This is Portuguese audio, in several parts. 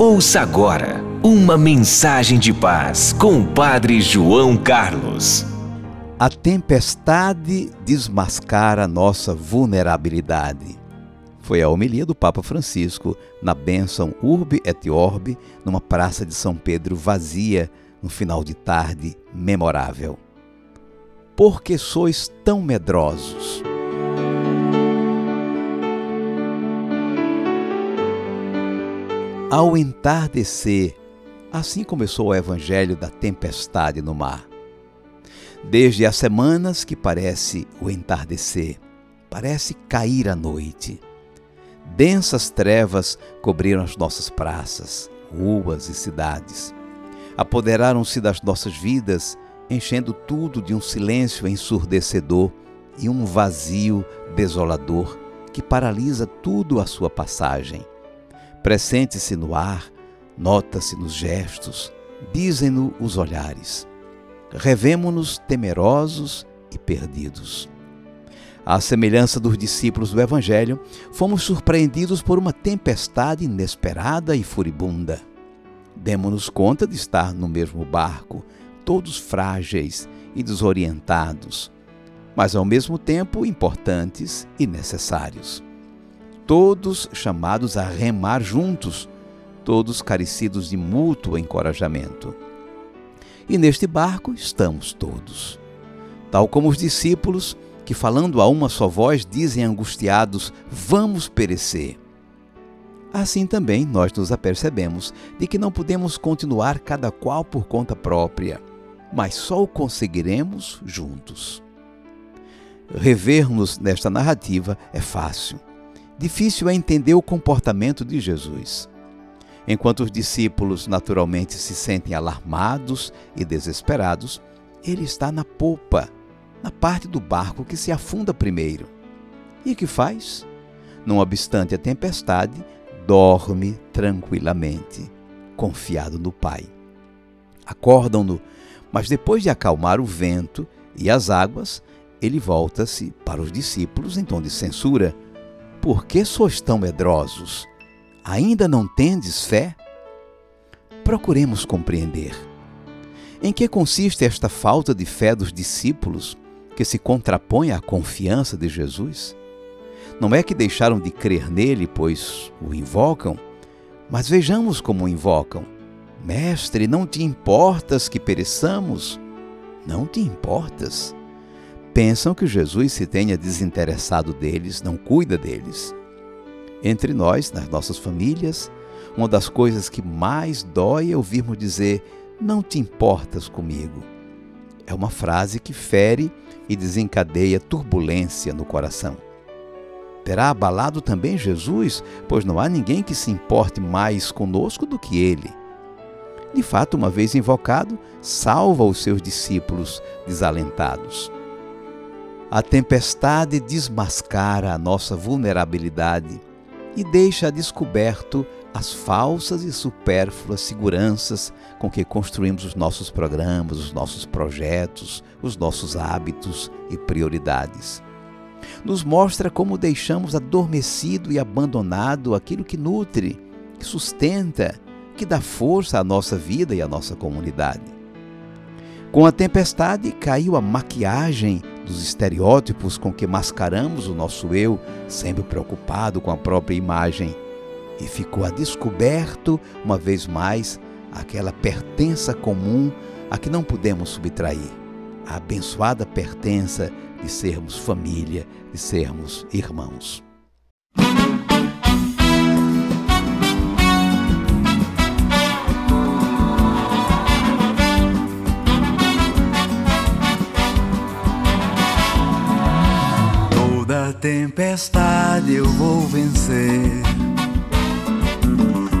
Ouça agora uma mensagem de paz com o Padre João Carlos. A tempestade desmascara nossa vulnerabilidade. Foi a homilia do Papa Francisco na bênção Urbe et Orbe, numa praça de São Pedro vazia, no final de tarde memorável. Por que sois tão medrosos? Ao entardecer, assim começou o evangelho da tempestade no mar. Desde as semanas que parece o entardecer, parece cair a noite. Densas trevas cobriram as nossas praças, ruas e cidades. Apoderaram-se das nossas vidas, enchendo tudo de um silêncio ensurdecedor e um vazio desolador que paralisa tudo à sua passagem. Pressente-se no ar, nota-se nos gestos, dizem-no os olhares. Revemo-nos temerosos e perdidos. À semelhança dos discípulos do Evangelho, fomos surpreendidos por uma tempestade inesperada e furibunda. Demos-nos conta de estar no mesmo barco, todos frágeis e desorientados, mas ao mesmo tempo importantes e necessários todos chamados a remar juntos, todos carecidos de mútuo encorajamento. E neste barco estamos todos. Tal como os discípulos, que falando a uma só voz dizem angustiados: Vamos perecer. Assim também nós nos apercebemos de que não podemos continuar cada qual por conta própria, mas só o conseguiremos juntos. Rever-nos nesta narrativa é fácil difícil é entender o comportamento de Jesus. Enquanto os discípulos naturalmente se sentem alarmados e desesperados, ele está na popa, na parte do barco que se afunda primeiro. E o que faz? Não obstante a tempestade, dorme tranquilamente, confiado no Pai. Acordam-no, mas depois de acalmar o vento e as águas, ele volta-se para os discípulos em tom de censura por que sois tão medrosos? Ainda não tendes fé? Procuremos compreender. Em que consiste esta falta de fé dos discípulos que se contrapõe à confiança de Jesus? Não é que deixaram de crer nele, pois o invocam, mas vejamos como o invocam. Mestre, não te importas que pereçamos? Não te importas? Pensam que Jesus se tenha desinteressado deles, não cuida deles. Entre nós, nas nossas famílias, uma das coisas que mais dói é ouvirmos dizer: Não te importas comigo. É uma frase que fere e desencadeia turbulência no coração. Terá abalado também Jesus, pois não há ninguém que se importe mais conosco do que ele. De fato, uma vez invocado, salva os seus discípulos desalentados. A tempestade desmascara a nossa vulnerabilidade e deixa descoberto as falsas e supérfluas seguranças com que construímos os nossos programas, os nossos projetos, os nossos hábitos e prioridades. Nos mostra como deixamos adormecido e abandonado aquilo que nutre, que sustenta, que dá força à nossa vida e à nossa comunidade. Com a tempestade caiu a maquiagem dos estereótipos com que mascaramos o nosso eu, sempre preocupado com a própria imagem, e ficou a descoberto, uma vez mais, aquela pertença comum a que não podemos subtrair, a abençoada pertença de sermos família, de sermos irmãos. Tempestade eu vou vencer.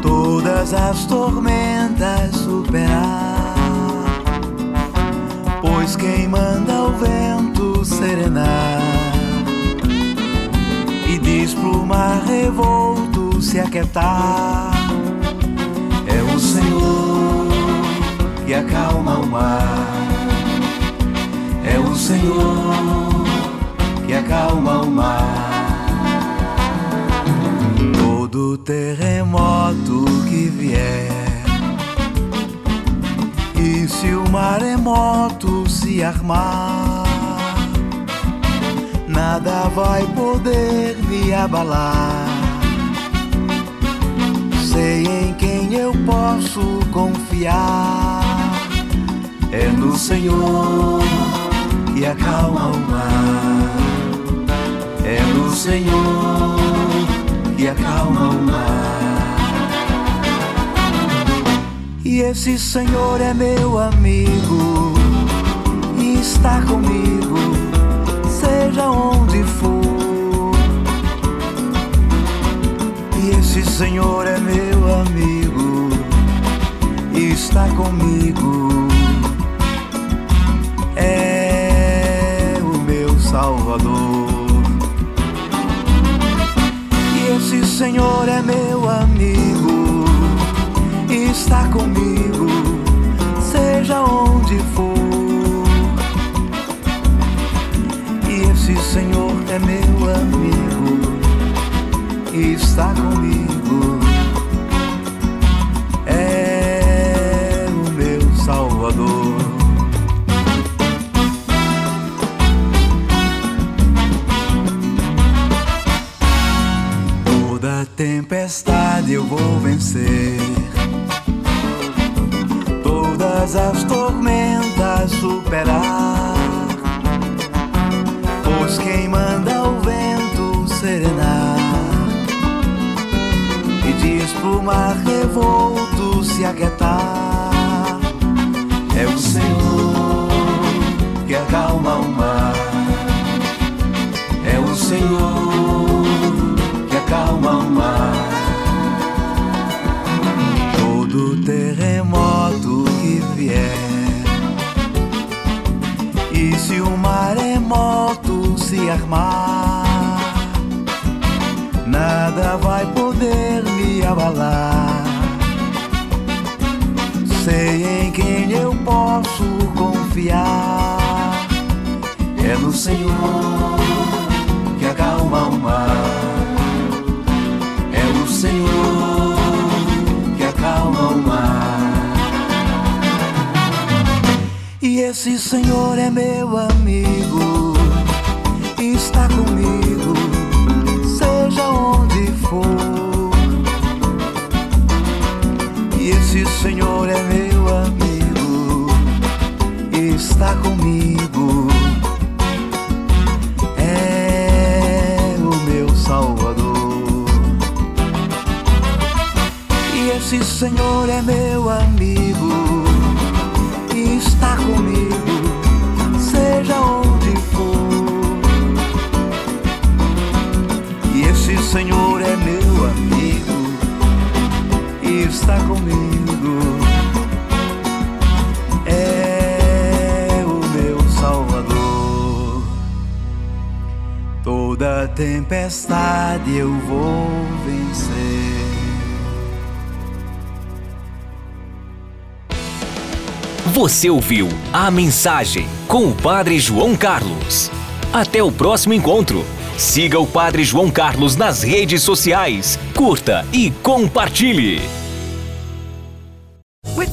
todas as tormentas superar. Pois quem manda o vento serenar e diz pro mar revolto se aquietar, é o Senhor que acalma o mar. É o Senhor acalma o mar. Todo terremoto que vier, e se o maremoto se armar, nada vai poder me abalar. Sei em quem eu posso confiar, é no Senhor que acalma o mar. É no Senhor que acalma o mar. E esse Senhor é meu amigo e está comigo, seja onde for. E esse Senhor é meu amigo e está comigo. Senhor é meu amigo está comigo, seja onde for. E esse Senhor é meu amigo está comigo. Todas as tormentas superar. Pois quem manda o vento serenar e diz pro mar revolto se aquietar. É o Senhor que acalma armar, nada vai poder me abalar. Sei em quem eu posso confiar, é no Senhor que acalma o mar. É o Senhor que acalma o mar. E esse Senhor é meu amigo, comigo, seja onde for. E esse Senhor é meu amigo, está comigo. É o meu Salvador. E esse Senhor é meu amigo Toda tempestade eu vou vencer. Você ouviu a mensagem com o Padre João Carlos. Até o próximo encontro. Siga o Padre João Carlos nas redes sociais, curta e compartilhe.